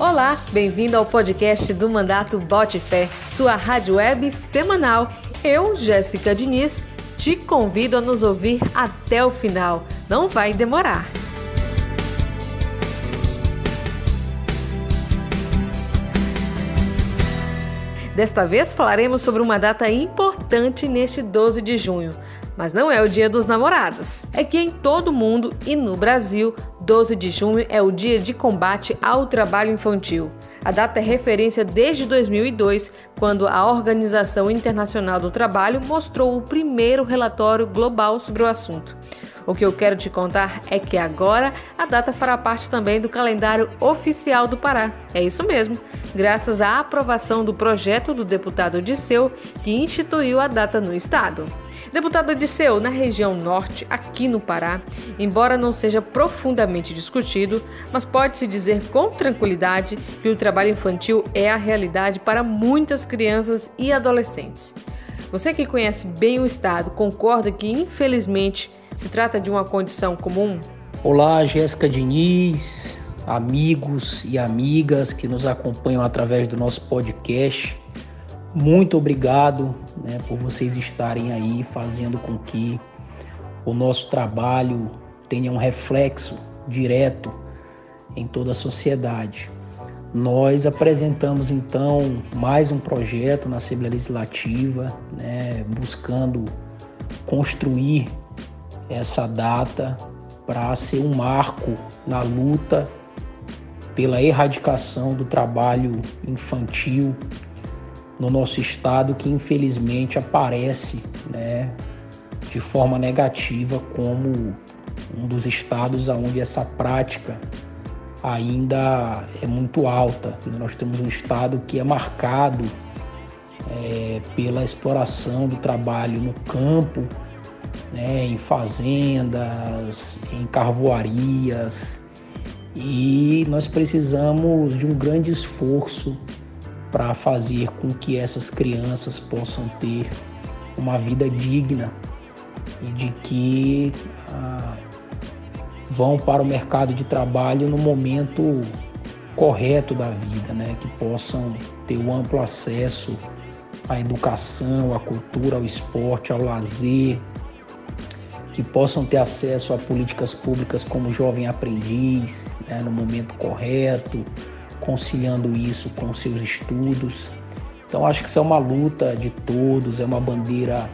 Olá, bem-vindo ao podcast do Mandato Bote Fé, sua rádio web semanal. Eu, Jéssica Diniz, te convido a nos ouvir até o final. Não vai demorar. Desta vez falaremos sobre uma data importante neste 12 de junho, mas não é o Dia dos Namorados. É que em todo o mundo e no Brasil, 12 de junho é o dia de combate ao trabalho infantil. A data é referência desde 2002, quando a Organização Internacional do Trabalho mostrou o primeiro relatório global sobre o assunto. O que eu quero te contar é que agora a data fará parte também do calendário oficial do Pará. É isso mesmo, graças à aprovação do projeto do deputado Odisseu, que instituiu a data no estado. Deputado Odisseu, na região norte, aqui no Pará, embora não seja profundamente discutido, mas pode-se dizer com tranquilidade que o trabalho infantil é a realidade para muitas crianças e adolescentes. Você que conhece bem o estado concorda que, infelizmente, se trata de uma condição comum? Olá, Jéssica Diniz, amigos e amigas que nos acompanham através do nosso podcast. Muito obrigado né, por vocês estarem aí fazendo com que o nosso trabalho tenha um reflexo direto em toda a sociedade. Nós apresentamos então mais um projeto na Assembleia Legislativa, né, buscando construir essa data para ser um marco na luta pela erradicação do trabalho infantil no nosso estado, que infelizmente aparece né, de forma negativa como um dos estados onde essa prática ainda é muito alta. Nós temos um estado que é marcado é, pela exploração do trabalho no campo né, em fazendas, em carvoarias, e nós precisamos de um grande esforço para fazer com que essas crianças possam ter uma vida digna e de que ah, vão para o mercado de trabalho no momento correto da vida, né? que possam ter o um amplo acesso à educação, à cultura, ao esporte, ao lazer, que possam ter acesso a políticas públicas como jovem aprendiz, né, no momento correto, conciliando isso com seus estudos. Então acho que isso é uma luta de todos, é uma bandeira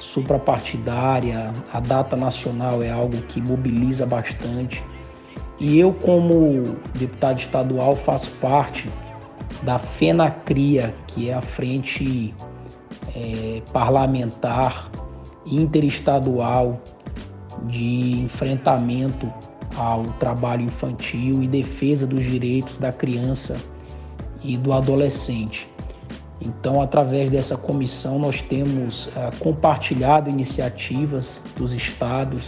suprapartidária, a data nacional é algo que mobiliza bastante. E eu, como deputado estadual, faço parte da FENACRIA, que é a frente é, parlamentar interestadual de enfrentamento ao trabalho infantil e defesa dos direitos da criança e do adolescente. Então, através dessa comissão, nós temos uh, compartilhado iniciativas dos estados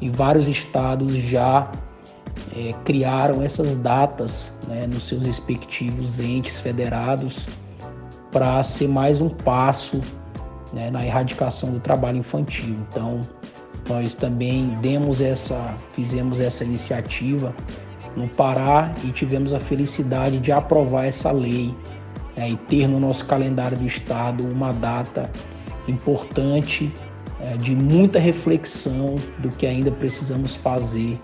e vários estados já eh, criaram essas datas né, nos seus respectivos entes federados para ser mais um passo né, na erradicação do trabalho infantil. Então, nós também demos essa, fizemos essa iniciativa no Pará e tivemos a felicidade de aprovar essa lei né, e ter no nosso calendário do Estado uma data importante é, de muita reflexão do que ainda precisamos fazer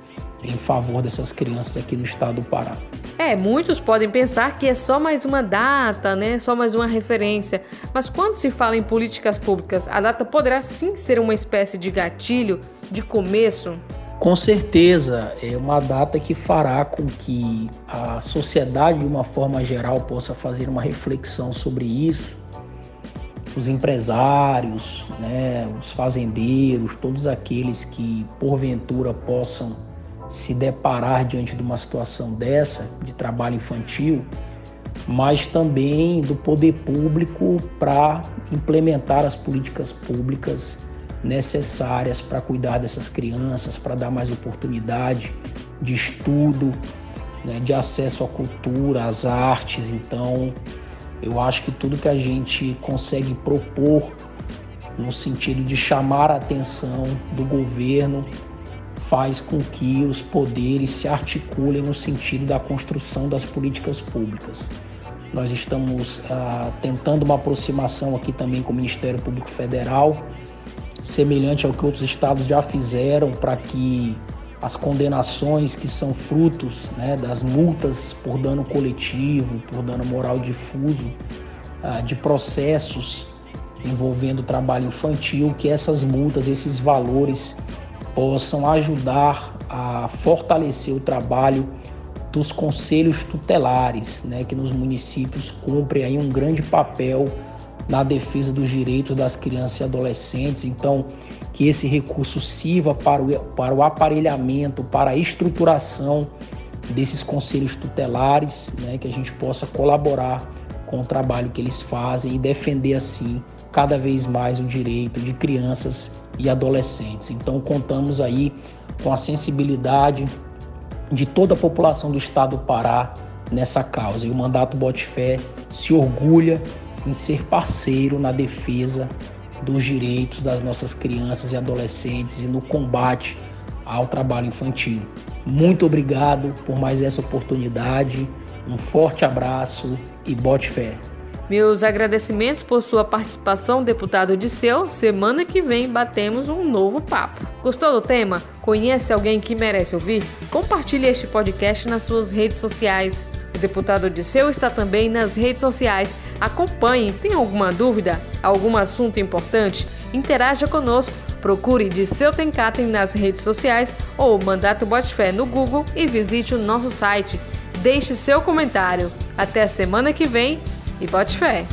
em favor dessas crianças aqui no estado do Pará. É, muitos podem pensar que é só mais uma data, né? Só mais uma referência. Mas quando se fala em políticas públicas, a data poderá sim ser uma espécie de gatilho, de começo? Com certeza, é uma data que fará com que a sociedade, de uma forma geral, possa fazer uma reflexão sobre isso. Os empresários, né, os fazendeiros, todos aqueles que porventura possam se deparar diante de uma situação dessa, de trabalho infantil, mas também do poder público para implementar as políticas públicas necessárias para cuidar dessas crianças, para dar mais oportunidade de estudo, né, de acesso à cultura, às artes. Então, eu acho que tudo que a gente consegue propor no sentido de chamar a atenção do governo faz com que os poderes se articulem no sentido da construção das políticas públicas. Nós estamos ah, tentando uma aproximação aqui também com o Ministério Público Federal, semelhante ao que outros estados já fizeram para que as condenações que são frutos né, das multas por dano coletivo, por dano moral difuso, ah, de processos envolvendo trabalho infantil, que essas multas, esses valores possam ajudar a fortalecer o trabalho dos conselhos tutelares, né, que nos municípios cumprem aí um grande papel na defesa dos direitos das crianças e adolescentes. Então, que esse recurso sirva para o, para o aparelhamento, para a estruturação desses conselhos tutelares, né, que a gente possa colaborar com o trabalho que eles fazem e defender assim cada vez mais o direito de crianças e adolescentes. Então contamos aí com a sensibilidade de toda a população do estado do Pará nessa causa. E o mandato Botifé se orgulha em ser parceiro na defesa dos direitos das nossas crianças e adolescentes e no combate ao trabalho infantil. Muito obrigado por mais essa oportunidade. Um forte abraço e bote fé. Meus agradecimentos por sua participação, deputado Disseu. Semana que vem batemos um novo papo. Gostou do tema? Conhece alguém que merece ouvir? Compartilhe este podcast nas suas redes sociais. O deputado Disseu está também nas redes sociais. Acompanhe. Tem alguma dúvida? Algum assunto importante? Interaja conosco. Procure Disseu Tencatem nas redes sociais ou Mandato Fé no Google e visite o nosso site. Deixe seu comentário. Até semana que vem e bote fé!